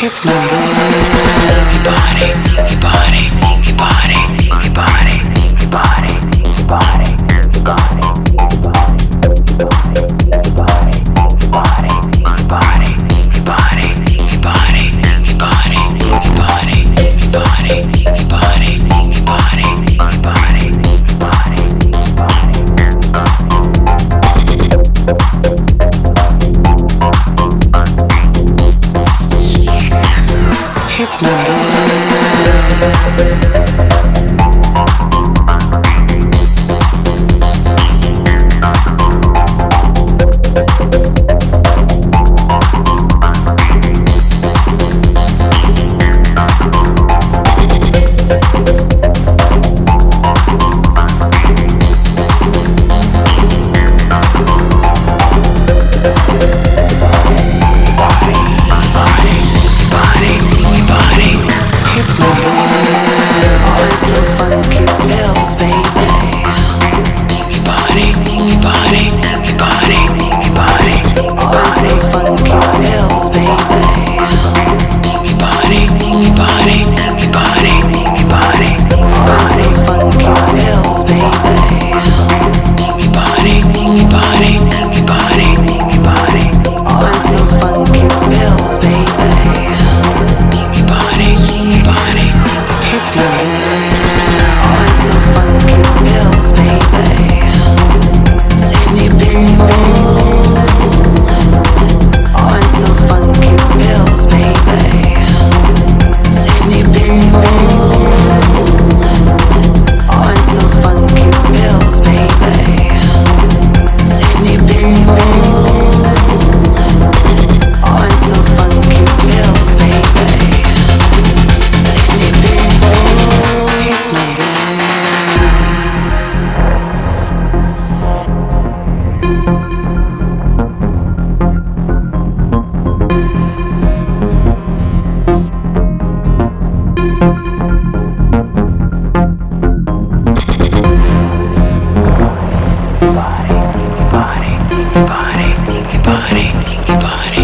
hypnotic. Your body, your body, body, body. body, kinky body.